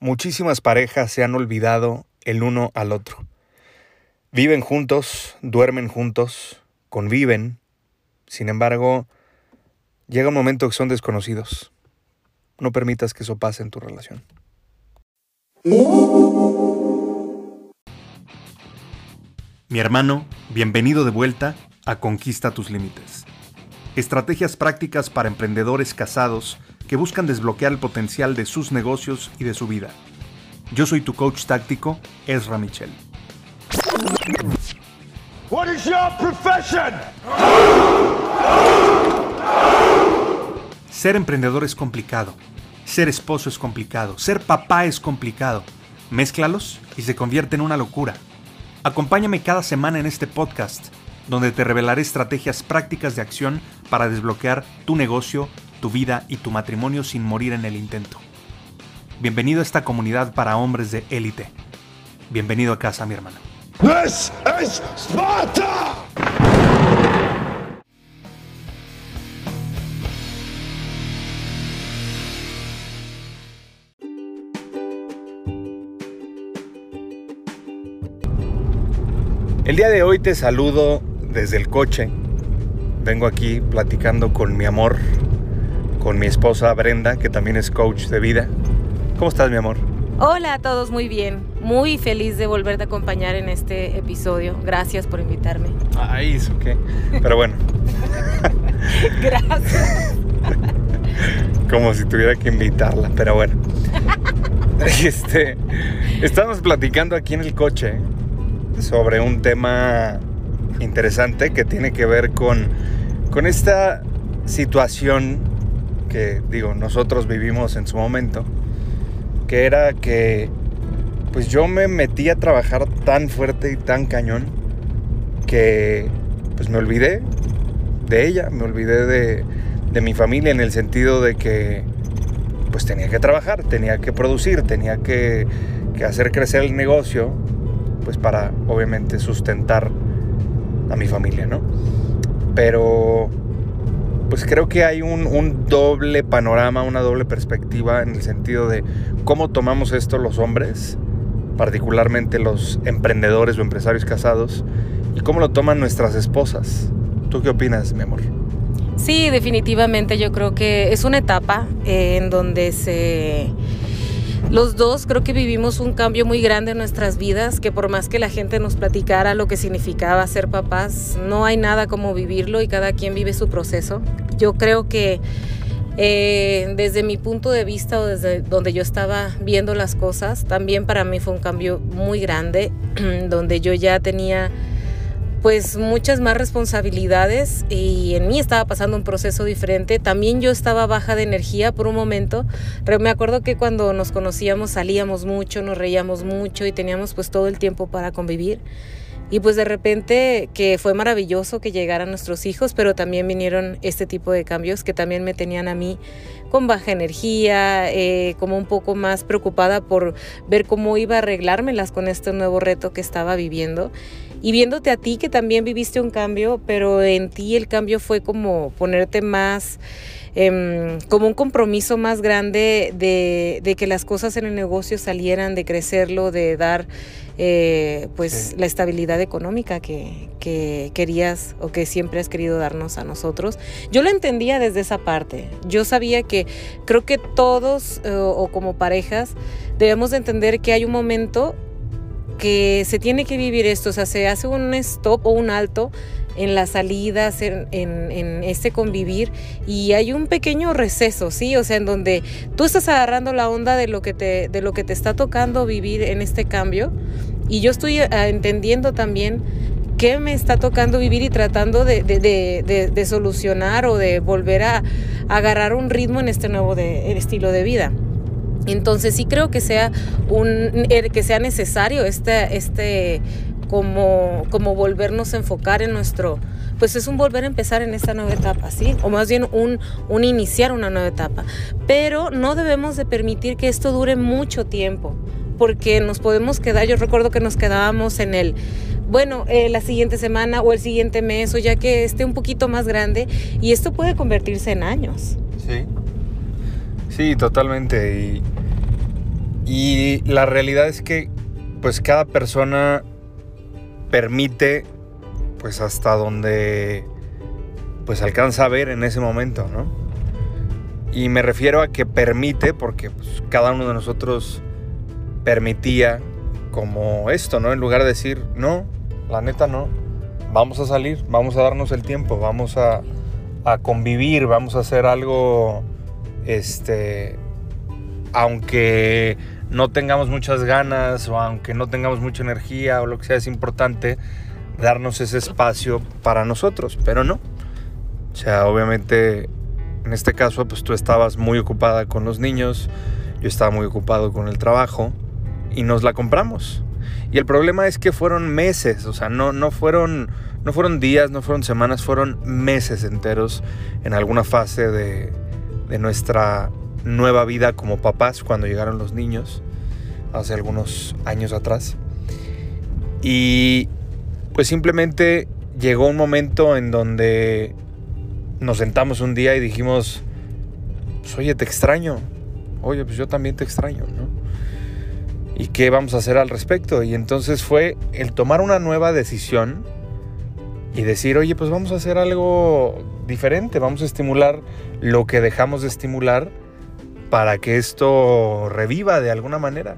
muchísimas parejas se han olvidado el uno al otro. Viven juntos, duermen juntos, conviven. Sin embargo, llega un momento que son desconocidos. No permitas que eso pase en tu relación. Mi hermano, bienvenido de vuelta a Conquista tus Límites. Estrategias prácticas para emprendedores casados que buscan desbloquear el potencial de sus negocios y de su vida. Yo soy tu coach táctico, Ezra Michel. What is your profession? Ser emprendedor es complicado. Ser esposo es complicado. Ser papá es complicado. Mézclalos y se convierte en una locura. Acompáñame cada semana en este podcast, donde te revelaré estrategias prácticas de acción para desbloquear tu negocio tu vida y tu matrimonio sin morir en el intento. Bienvenido a esta comunidad para hombres de élite. Bienvenido a casa, mi hermano. This is Sparta! El día de hoy te saludo desde el coche. Vengo aquí platicando con mi amor, con mi esposa Brenda, que también es coach de vida. ¿Cómo estás, mi amor? Hola a todos, muy bien. Muy feliz de volverte a acompañar en este episodio. Gracias por invitarme. Ay, eso qué. Pero bueno. Gracias. Como si tuviera que invitarla, pero bueno. Este, estamos platicando aquí en el coche sobre un tema interesante que tiene que ver con, con esta situación que digo, nosotros vivimos en su momento, que era que pues yo me metí a trabajar tan fuerte y tan cañón que pues me olvidé de ella, me olvidé de, de mi familia en el sentido de que pues tenía que trabajar, tenía que producir, tenía que, que hacer crecer el negocio, pues para obviamente sustentar a mi familia, ¿no? Pero pues creo que hay un, doble panorama, una doble perspectiva en el sentido de cómo tomamos esto los hombres, particularmente los emprendedores o empresarios casados, y cómo lo toman nuestras esposas. ¿Tú qué opinas, mi amor? Sí, definitivamente yo creo que es una etapa en donde se los dos creo que vivimos un cambio muy grande en nuestras vidas, que por más que la gente nos platicara lo que significaba ser papás, no hay nada como vivirlo y cada quien vive su proceso. Yo creo que eh, desde mi punto de vista o desde donde yo estaba viendo las cosas, también para mí fue un cambio muy grande, donde yo ya tenía pues muchas más responsabilidades y en mí estaba pasando un proceso diferente. También yo estaba baja de energía por un momento. Me acuerdo que cuando nos conocíamos salíamos mucho, nos reíamos mucho y teníamos pues todo el tiempo para convivir. Y pues de repente que fue maravilloso que llegaran nuestros hijos, pero también vinieron este tipo de cambios que también me tenían a mí con baja energía, eh, como un poco más preocupada por ver cómo iba a arreglármelas con este nuevo reto que estaba viviendo y viéndote a ti que también viviste un cambio, pero en ti el cambio fue como ponerte más, em, como un compromiso más grande de, que las cosas en el negocio salieran, de crecerlo, de dar eh, pues la estabilidad económica que, querías o que siempre has querido darnos a nosotros. Yo lo entendía desde esa parte. Yo sabía que creo que todos eh, o como parejas debemos de entender que hay un momento que se tiene que vivir esto, o sea, se hace un stop o un alto en las salidas, en, en, este convivir y hay un pequeño receso, ¿sí? O sea, en donde tú estás agarrando la onda de lo que te, de lo que te está tocando vivir en este cambio y yo estoy eh, entendiendo también qué me está tocando vivir y tratando de, de, de, solucionar o de volver a, agarrar un ritmo en este nuevo estilo de vida. Entonces sí creo que sea un er, que sea necesario este, este como, como volvernos a enfocar en nuestro, pues es un volver a empezar en esta nueva etapa, ¿sí? O más bien un, un iniciar una nueva etapa. Pero no debemos de permitir que esto dure mucho tiempo, porque nos podemos quedar, yo recuerdo que nos quedábamos en el, bueno, eh, la siguiente semana o el siguiente mes, o ya que esté un poquito más grande, y esto puede convertirse en años. Sí. Sí, totalmente. Y la realidad es que pues cada persona permite pues hasta donde pues alcanza a ver en ese momento, ¿no? Y me refiero a que permite porque pues, cada uno de nosotros permitía como esto, ¿no? En lugar de decir, no, la neta no, vamos a salir, vamos a darnos el tiempo, vamos a, a convivir, vamos a hacer algo, este, aunque no tengamos muchas ganas o aunque no tengamos mucha energía o lo que sea, es importante darnos ese espacio para nosotros, pero no. O sea, obviamente en este caso pues tú estabas muy ocupada con los niños, yo estaba muy ocupado con el trabajo y nos la compramos. Y el problema es que fueron meses, o sea, no, no, fueron, no fueron días, no fueron semanas, fueron meses enteros en alguna fase de, de nuestra nueva vida como papás cuando llegaron los niños, hace algunos años atrás. Y pues simplemente llegó un momento en donde nos sentamos un día y dijimos, pues, oye, te extraño, oye, pues yo también te extraño, ¿no? ¿Y qué vamos a hacer al respecto? Y entonces fue el tomar una nueva decisión y decir, oye, pues vamos a hacer algo diferente, vamos a estimular lo que dejamos de estimular para que esto reviva de alguna manera.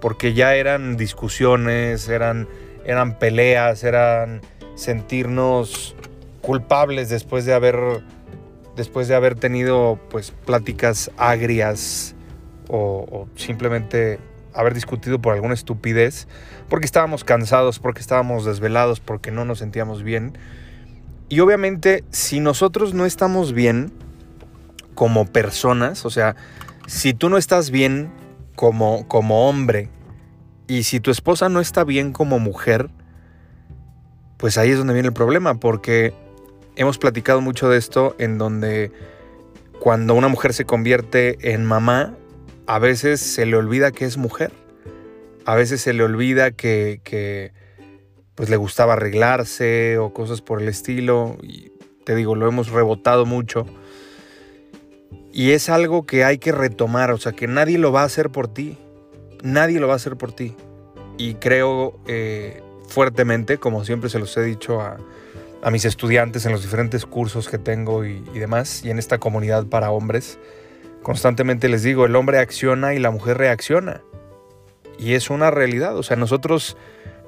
Porque ya eran discusiones, eran, eran peleas, eran sentirnos culpables después de haber, después de haber tenido pues pláticas agrias o, o simplemente haber discutido por alguna estupidez, porque estábamos cansados, porque estábamos desvelados, porque no nos sentíamos bien. Y obviamente si nosotros no estamos bien como personas, o sea, si tú no estás bien como, como hombre y si tu esposa no está bien como mujer, pues ahí es donde viene el problema, porque hemos platicado mucho de esto en donde cuando una mujer se convierte en mamá, a veces se le olvida que es mujer. A veces se le olvida que, pues le gustaba arreglarse o cosas por el estilo. Y te digo, lo hemos rebotado mucho. Y es algo que hay que retomar, o sea, que nadie lo va a hacer por ti. Nadie lo va a hacer por ti. Y creo eh, fuertemente, como siempre se los he dicho a, mis estudiantes en los diferentes cursos que tengo y, y demás, y en esta comunidad para hombres, constantemente les digo, el hombre acciona y la mujer reacciona. Y es una realidad, o sea, nosotros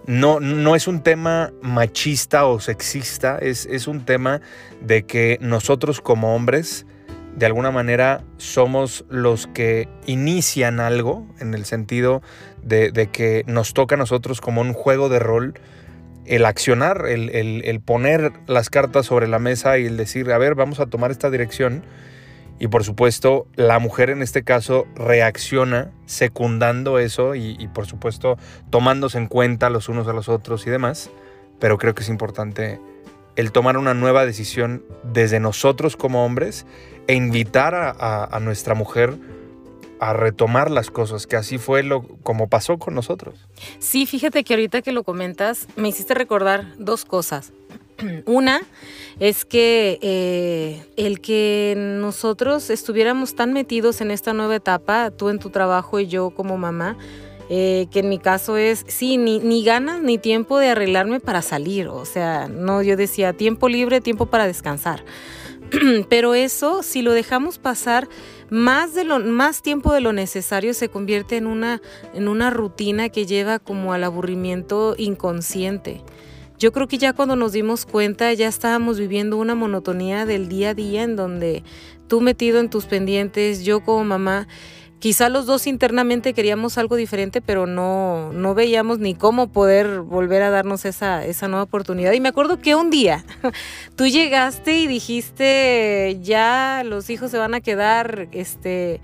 no, no es un tema machista o sexista, es, es un tema de que nosotros como hombres de alguna manera somos los que inician algo, en el sentido de, que nos toca a nosotros como un juego de rol el accionar, el, el, el, poner las cartas sobre la mesa y el decir, a ver, vamos a tomar esta dirección. Y por supuesto, la mujer en este caso reacciona secundando eso y, y por supuesto tomándose en cuenta los unos a los otros y demás. Pero creo que es importante el tomar una nueva decisión desde nosotros como hombres e invitar a, nuestra mujer a retomar las cosas, que así fue lo como pasó con nosotros. Sí, fíjate que ahorita que lo comentas, me hiciste recordar dos cosas. Una es que eh, el que nosotros estuviéramos tan metidos en esta nueva etapa, tú en tu trabajo y yo como mamá, eh, que en mi caso es, sí, ni, ni, ganas ni tiempo de arreglarme para salir. O sea, no, yo decía tiempo libre, tiempo para descansar. Pero eso, si lo dejamos pasar más, de lo, más tiempo de lo necesario, se convierte en una, en una rutina que lleva como al aburrimiento inconsciente. Yo creo que ya cuando nos dimos cuenta ya estábamos viviendo una monotonía del día a día en donde tú metido en tus pendientes, yo como mamá, quizá los dos internamente queríamos algo diferente, pero no, no veíamos ni cómo poder volver a darnos esa, esa nueva oportunidad. Y me acuerdo que un día tú llegaste y dijiste, ya los hijos se van a quedar este,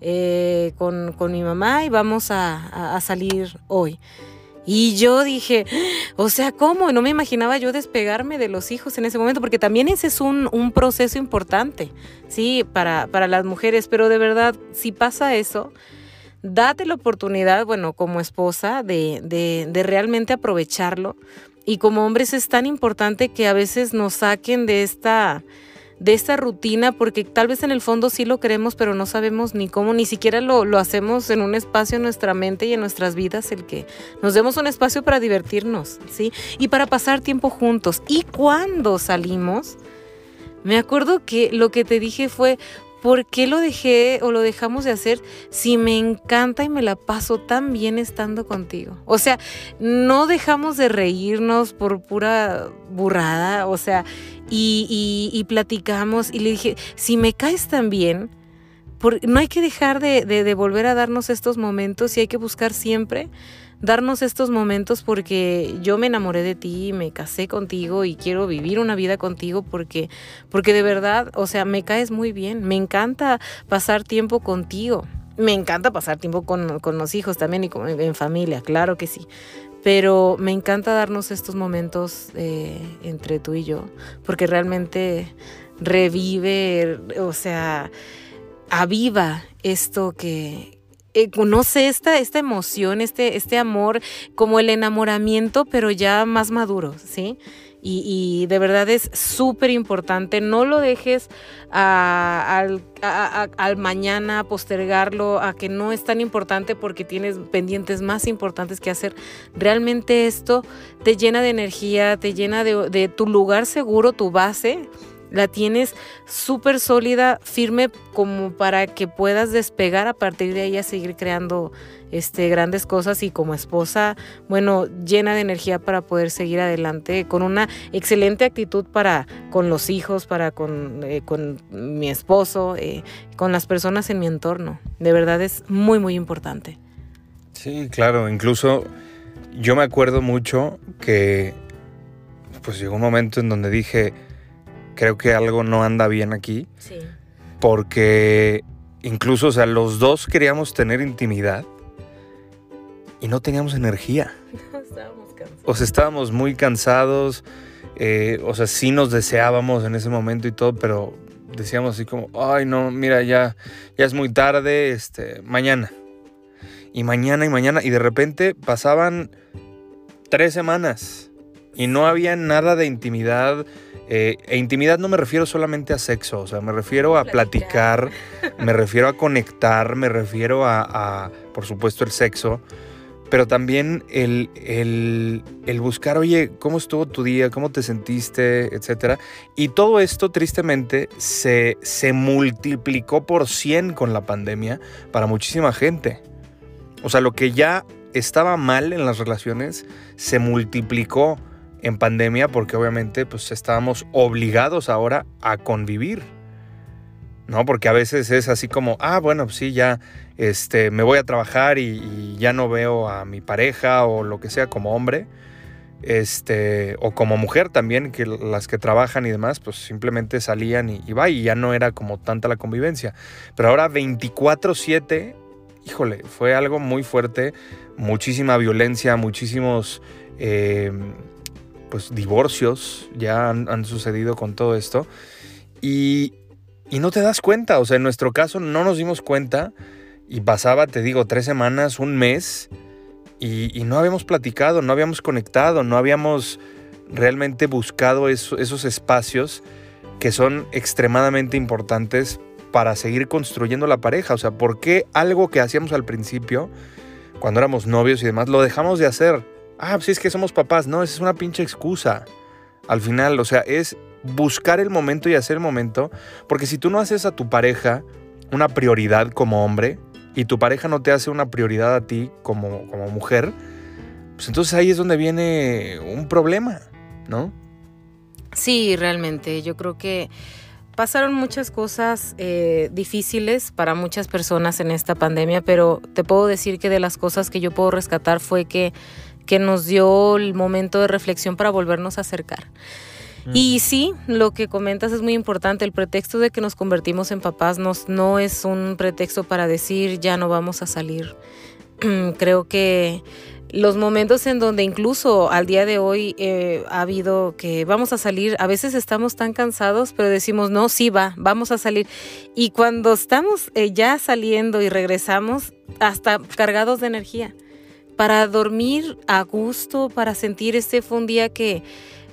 eh, con, con, mi mamá y vamos a, a, a salir hoy. Y yo dije, o sea, ¿cómo? No me imaginaba yo despegarme de los hijos en ese momento, porque también ese es un, proceso importante, ¿sí? Para, para, las mujeres, pero de verdad, si pasa eso, date la oportunidad, bueno, como esposa, de, de, de realmente aprovecharlo. Y como hombres es tan importante que a veces nos saquen de esta de esta rutina, porque tal vez en el fondo sí lo queremos, pero no sabemos ni cómo, ni siquiera lo, lo hacemos en un espacio en nuestra mente y en nuestras vidas, el que nos demos un espacio para divertirnos, ¿sí? Y para pasar tiempo juntos. Y cuando salimos, me acuerdo que lo que te dije fue, ¿por qué lo dejé o lo dejamos de hacer si me encanta y me la paso tan bien estando contigo? O sea, no dejamos de reírnos por pura burrada, o sea, y, platicamos y le dije, si me caes tan bien, no hay que dejar de, de volver a darnos estos momentos y hay que buscar siempre darnos estos momentos porque yo me enamoré de ti, me casé contigo y quiero vivir una vida contigo porque, porque de verdad, o sea, me caes muy bien, me encanta pasar tiempo contigo. Me encanta pasar tiempo con, los hijos también y con, en familia, claro que sí. Pero me encanta darnos estos momentos eh, entre tú y yo, porque realmente revive, o sea, aviva esto que, eh, conoce esta, esta emoción, este, este amor, como el enamoramiento, pero ya más maduro, ¿sí? Y, de verdad es súper importante. No lo dejes al, al, mañana, postergarlo, a que no es tan importante porque tienes pendientes más importantes que hacer. Realmente esto te llena de energía, te llena de tu lugar seguro, tu base la tienes súper sólida, firme, como para que puedas despegar a partir de ahí a seguir creando este, grandes cosas y como esposa, bueno, llena de energía para poder seguir adelante, con una excelente actitud para con los hijos, para con, eh, con mi esposo, eh, con las personas en mi entorno. De verdad es muy, muy importante. Sí, claro, incluso yo me acuerdo mucho que pues llegó un momento en donde dije, creo que algo no anda bien aquí. Sí. Porque incluso, o sea, los dos queríamos tener intimidad y no teníamos energía. estábamos cansados. O sea, estábamos muy cansados. Eh, o sea, sí nos deseábamos en ese momento y todo, pero decíamos así como, ay no, mira, ya, ya es muy tarde, este, mañana. Y mañana y mañana. Y de repente pasaban tres semanas y no había nada de intimidad eh, e intimidad no me refiero solamente a sexo, o sea, me refiero a platicar, me refiero a conectar, me refiero a, por supuesto, el sexo, pero también el, el, buscar, oye, ¿cómo estuvo tu día? ¿Cómo te sentiste? Etcétera. Y todo esto, tristemente, se, se multiplicó por 100 con la pandemia para muchísima gente. O sea, lo que ya estaba mal en las relaciones se multiplicó en pandemia porque obviamente pues estábamos obligados ahora a convivir. ¿No? Porque a veces es así como, ah, bueno, pues sí, ya este, me voy a trabajar y, ya no veo a mi pareja o lo que sea como hombre. Este, o como mujer también, que las que trabajan y demás, pues simplemente salían y, y va, y ya no era como tanta la convivencia. Pero ahora 24-7, híjole, fue algo muy fuerte, muchísima violencia, muchísimos eh, pues divorcios ya han, sucedido con todo esto. Y, no te das cuenta, o sea, en nuestro caso no nos dimos cuenta y pasaba, te digo, tres semanas, un mes, y, no habíamos platicado, no habíamos conectado, no habíamos realmente buscado esos espacios que son extremadamente importantes para seguir construyendo la pareja. O sea, ¿por qué algo que hacíamos al principio, cuando éramos novios y demás, lo dejamos de hacer? Ah, pues es que somos papás. No, esa es una pinche excusa. Al final, o sea, es buscar el momento y hacer el momento. Porque si tú no haces a tu pareja una prioridad como hombre y tu pareja no te hace una prioridad a ti como, como mujer, pues entonces ahí es donde viene un problema, ¿no? Sí, realmente. Yo creo que pasaron muchas cosas eh, difíciles para muchas personas en esta pandemia, pero te puedo decir que de las cosas que yo puedo rescatar fue que que nos dio el momento de reflexión para volvernos a acercar. Y sí, lo que comentas es muy importante. El pretexto de que nos convertimos en papás nos, no es un pretexto para decir ya no vamos a salir. Creo que los momentos en donde incluso al día de hoy eh, ha habido que vamos a salir, a veces estamos tan cansados, pero decimos, no, sí va, vamos a salir. Y cuando estamos eh, ya saliendo y regresamos, hasta cargados de energía para dormir a gusto, para sentir este fue un día que,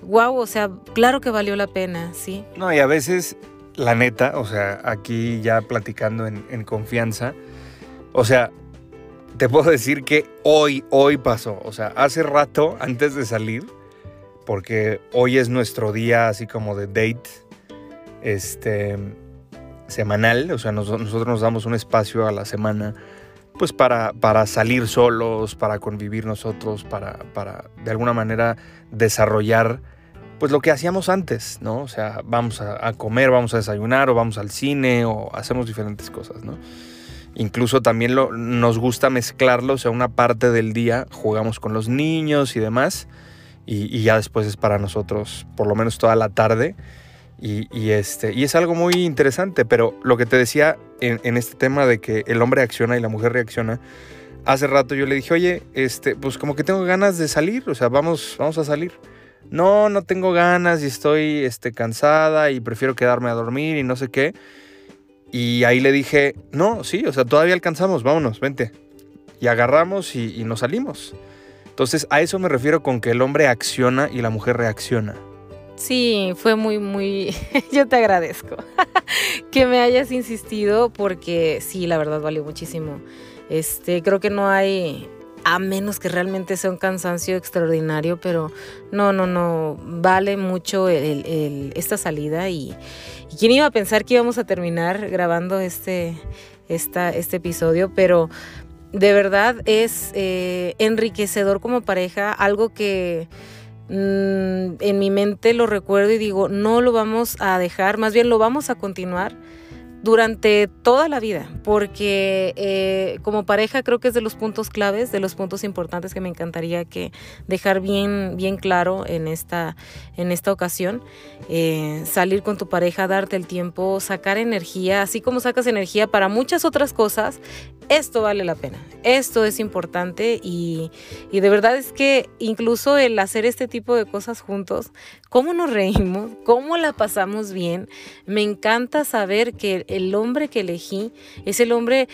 wow, o sea, claro que valió la pena, ¿sí? No, y a veces la neta, o sea, aquí ya platicando en, confianza, o sea, te puedo decir que hoy, hoy pasó, o sea, hace rato antes de salir, porque hoy es nuestro día así como de date, este, semanal, o sea, nosotros nos damos un espacio a la semana, pues para, para salir solos, para convivir nosotros, para, para de alguna manera desarrollar pues lo que hacíamos antes, ¿no? O sea, vamos a, comer, vamos a desayunar o vamos al cine o hacemos diferentes cosas, ¿no? Incluso también lo, nos gusta mezclarlo, o sea, una parte del día jugamos con los niños y demás, y, ya después es para nosotros, por lo menos toda la tarde, y, este, y es algo muy interesante, pero lo que te decía en, en, este tema de que el hombre acciona y la mujer reacciona, hace rato yo le dije, oye, este, pues como que tengo ganas de salir, o sea, vamos, vamos a salir no, no tengo ganas y estoy este, cansada y prefiero quedarme a dormir y no sé qué. Y ahí le dije, no, sí, o sea, todavía alcanzamos, vámonos, vente. Y agarramos y, nos salimos. Entonces, a eso me refiero con que el hombre acciona y la mujer reacciona. Sí, fue muy, muy... Yo te agradezco que me hayas insistido porque sí, la verdad valió muchísimo. Este, creo que no hay a menos que realmente sea un cansancio extraordinario, pero no, no, no, vale mucho esta salida y, quién iba a pensar que íbamos a terminar grabando este, esta, este episodio, pero de verdad es eh, enriquecedor como pareja, algo que en mi mente lo recuerdo y digo, no lo vamos a dejar, más bien lo vamos a continuar durante toda la vida, porque eh, como pareja creo que es de los puntos claves, de los puntos importantes que me encantaría que dejar bien, bien claro en esta, en esta ocasión. Eh, salir con tu pareja, darte el tiempo, sacar energía, así como sacas energía para muchas otras cosas, esto vale la pena, esto es importante y, y de verdad es que incluso el hacer este tipo de cosas juntos, cómo nos reímos, cómo la pasamos bien, me encanta saber que el hombre que elegí es el hombre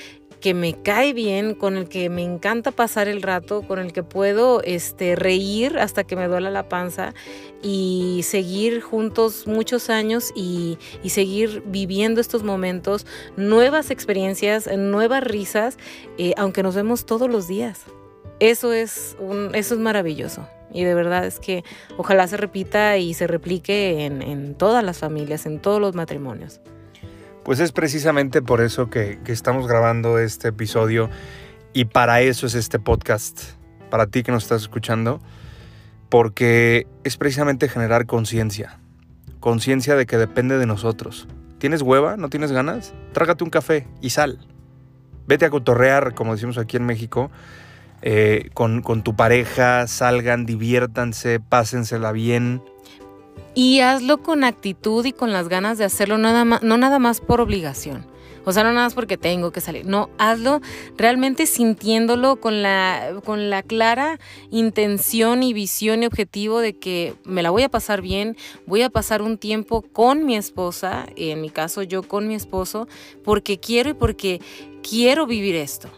que me cae bien, con el que me encanta pasar el rato, con el que puedo este, reír hasta que me duela la panza y seguir juntos muchos años y, seguir viviendo estos momentos, nuevas experiencias, nuevas risas, eh, aunque nos vemos todos los días. Eso es, un, eso es maravilloso. Y de verdad es que ojalá se repita y se replique en, todas las familias, en todos los matrimonios. Pues es precisamente por eso que, estamos grabando este episodio y para eso es este podcast, para ti que nos estás escuchando, porque es precisamente generar conciencia, conciencia de que depende de nosotros. ¿Tienes hueva? ¿No tienes ganas? Trágate un café y sal. Vete a cotorrear, como decimos aquí en México, eh, con, con tu pareja, salgan, diviértanse, pásensela bien, y hazlo con actitud y con las ganas de hacerlo, nada más, no nada más por obligación. O sea, no nada más porque tengo que salir. No, hazlo realmente sintiéndolo con la, con la clara intención y visión y objetivo de que me la voy a pasar bien, voy a pasar un tiempo con mi esposa, en mi caso yo con mi esposo, porque quiero y porque quiero vivir esto.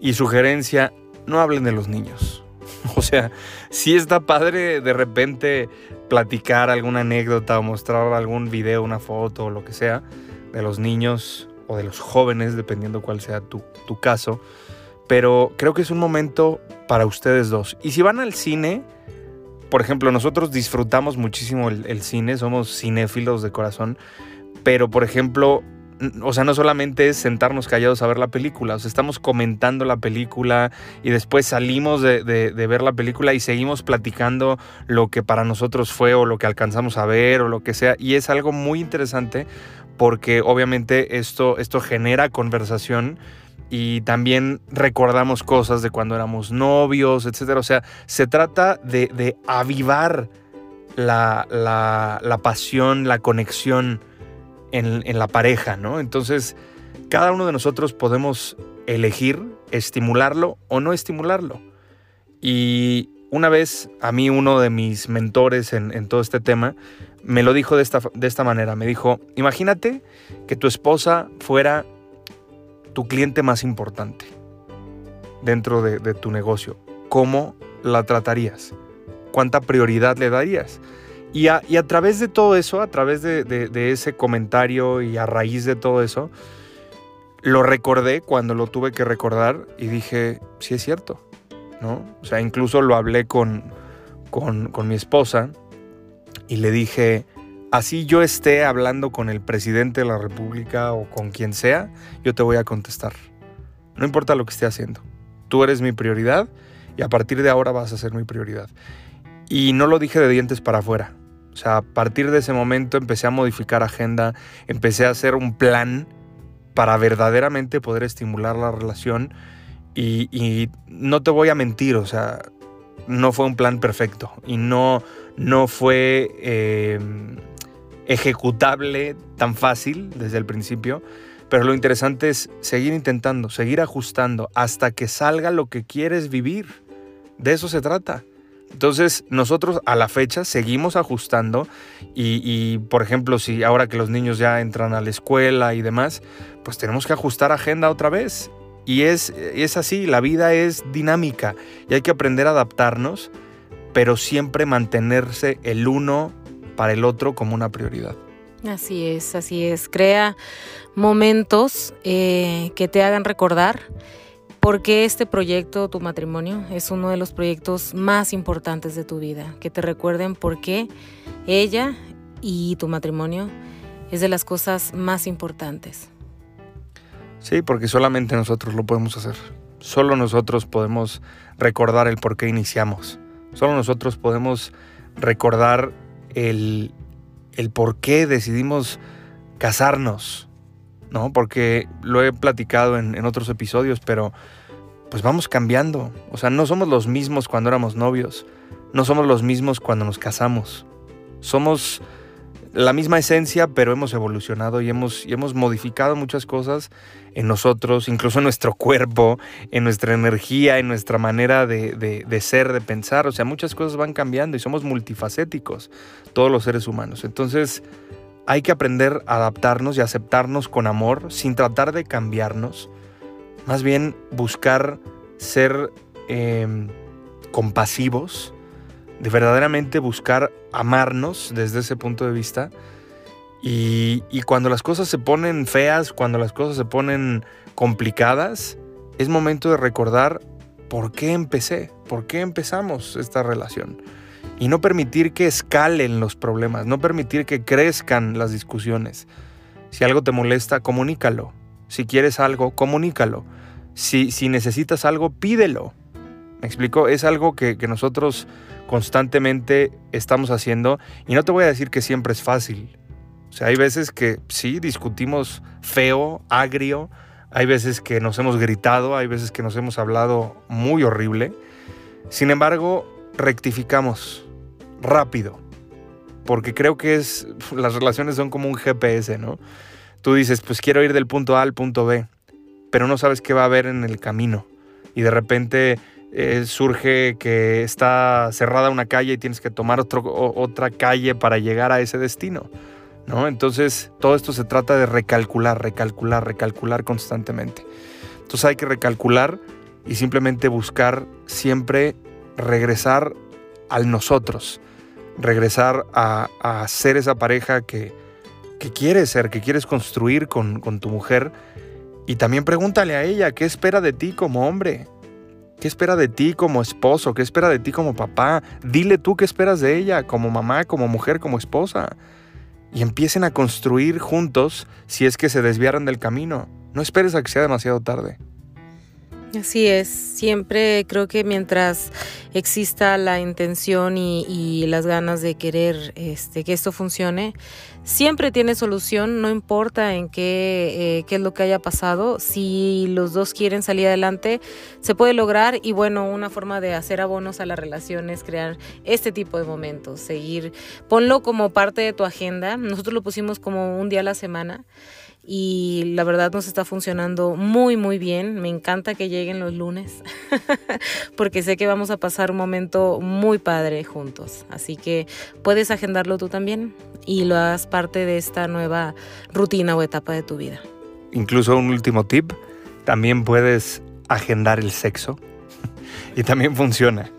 Y sugerencia, no hablen de los niños. O sea, si está padre de repente platicar alguna anécdota o mostrar algún video, una foto o lo que sea de los niños o de los jóvenes, dependiendo cuál sea tu, caso. Pero creo que es un momento para ustedes dos. Y si van al cine, por ejemplo, nosotros disfrutamos muchísimo el cine, somos cinéfilos de corazón, pero por ejemplo, o sea, no solamente es sentarnos callados a ver la película, o sea, estamos comentando la película y después salimos de, ver la película y seguimos platicando lo que para nosotros fue o lo que alcanzamos a ver o lo que sea. Y es algo muy interesante porque obviamente esto, esto genera conversación y también recordamos cosas de cuando éramos novios, etc. O sea, se trata de, avivar la, la pasión, la conexión en, la pareja, ¿no? Entonces, cada uno de nosotros podemos elegir estimularlo o no estimularlo. Y una vez a mí uno de mis mentores en, todo este tema me lo dijo de esta, de esta manera. Me dijo, imagínate que tu esposa fuera tu cliente más importante dentro de, de tu negocio. ¿Cómo la tratarías? ¿Cuánta prioridad le darías? Y a, través de todo eso, a través de, ese comentario y a raíz de todo eso, lo recordé cuando lo tuve que recordar y dije, sí es cierto, ¿no? O sea, incluso lo hablé con, con, con mi esposa y le dije, así yo esté hablando con el presidente de la República o con quien sea, yo te voy a contestar. No importa lo que esté haciendo. Tú eres mi prioridad y a partir de ahora vas a ser mi prioridad. Y no lo dije de dientes para afuera. O sea, a partir de ese momento empecé a modificar agenda, empecé a hacer un plan para verdaderamente poder estimular la relación. Y, y no te voy a mentir, o sea, no fue un plan perfecto y no, no fue eh, ejecutable tan fácil desde el principio. Pero lo interesante es seguir intentando, seguir ajustando hasta que salga lo que quieres vivir. De eso se trata. Entonces nosotros a la fecha seguimos ajustando y, por ejemplo si ahora que los niños ya entran a la escuela y demás, pues tenemos que ajustar agenda otra vez. Y es, es así, la vida es dinámica y hay que aprender a adaptarnos, pero siempre mantenerse el uno para el otro como una prioridad. Así es, así es. Crea momentos eh, que te hagan recordar por qué este proyecto, tu matrimonio, es uno de los proyectos más importantes de tu vida. Que te recuerden por qué ella y tu matrimonio es de las cosas más importantes. Sí, porque solamente nosotros lo podemos hacer. Solo nosotros podemos recordar el por qué iniciamos. Solo nosotros podemos recordar el, el por qué decidimos casarnos, ¿no? Porque lo he platicado en, otros episodios, pero pues vamos cambiando. O sea, no somos los mismos cuando éramos novios, no somos los mismos cuando nos casamos. Somos la misma esencia, pero hemos evolucionado y hemos, y hemos modificado muchas cosas en nosotros, incluso en nuestro cuerpo, en nuestra energía, en nuestra manera de, de, ser, de pensar. O sea, muchas cosas van cambiando y somos multifacéticos, todos los seres humanos. Entonces, hay que aprender a adaptarnos y aceptarnos con amor, sin tratar de cambiarnos. Más bien buscar ser eh, compasivos, de verdaderamente buscar amarnos desde ese punto de vista. Y, cuando las cosas se ponen feas, cuando las cosas se ponen complicadas, es momento de recordar por qué empecé, por qué empezamos esta relación. Y no permitir que escalen los problemas, no permitir que crezcan las discusiones. Si algo te molesta, comunícalo. Si quieres algo, comunícalo. Si, si necesitas algo, pídelo. ¿Me explico? Es algo que, que nosotros constantemente estamos haciendo y no te voy a decir que siempre es fácil. O sea, hay veces que sí, discutimos feo, agrio, hay veces que nos hemos gritado, hay veces que nos hemos hablado muy horrible. Sin embargo, rectificamos rápido, porque creo que es, las relaciones son como un GPS, ¿no? Tú dices, pues quiero ir del punto A al punto B, pero no sabes qué va a haber en el camino. Y de repente eh, surge que está cerrada una calle y tienes que tomar otro, otra calle para llegar a ese destino. ¿no? Entonces, todo esto se trata de recalcular, recalcular, recalcular constantemente. Entonces hay que recalcular y simplemente buscar siempre regresar al nosotros, regresar a, ser esa pareja que, que, quieres ser, que quieres construir con, con tu mujer. Y también pregúntale a ella qué espera de ti como hombre, ¿Qué espera de ti como esposo? ¿Qué espera de ti como papá? Dile tú qué esperas de ella como mamá, como mujer, como esposa. Y empiecen a construir juntos si es que se desviaran del camino. No esperes a que sea demasiado tarde. Así es, siempre creo que mientras exista la intención y, las ganas de querer este, que esto funcione, siempre tiene solución, no importa en qué, eh, qué es lo que haya pasado, si los dos quieren salir adelante, se puede lograr y bueno, una forma de hacer abonos a la relación es crear este tipo de momentos, seguir, ponlo como parte de tu agenda, nosotros lo pusimos como un día a la semana y la verdad nos está funcionando muy muy bien. Me encanta que lleguen los lunes porque sé que vamos a pasar un momento muy padre juntos. Así que puedes agendarlo tú también y lo hagas parte de esta nueva rutina o etapa de tu vida. Incluso un último tip, también puedes agendar el sexo y también funciona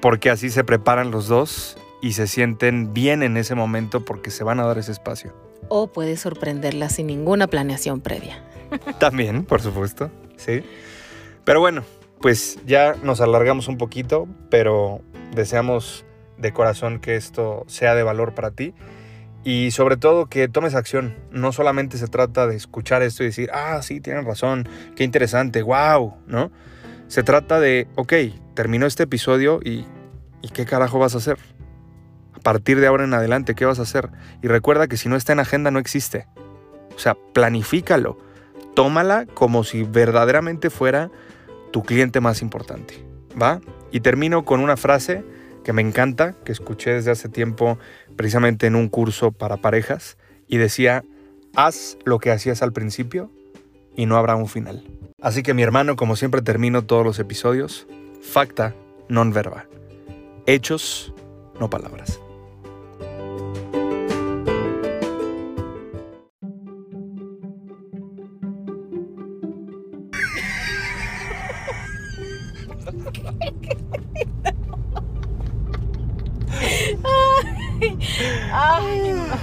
porque así se preparan los dos y se sienten bien en ese momento porque se van a dar ese espacio. O puedes sorprenderlas sin ninguna planeación previa. También, por supuesto, sí. Pero bueno, pues ya nos alargamos un poquito, pero deseamos de corazón que esto sea de valor para ti y sobre todo que tomes acción. No solamente se trata de escuchar esto y decir, ah, sí, tienen razón, qué interesante, wow, ¿no? Se trata de, ok, terminó este episodio y, y qué carajo vas a hacer. Partir de ahora en adelante, ¿qué vas a hacer? Y recuerda que si no está en agenda no existe. O sea, planifícalo. Tómala como si verdaderamente fuera tu cliente más importante. ¿Va? Y termino con una frase que me encanta, que escuché desde hace tiempo precisamente en un curso para parejas, y decía, haz lo que hacías al principio y no habrá un final. Así que mi hermano, como siempre termino todos los episodios, facta non verba. Hechos, no palabras.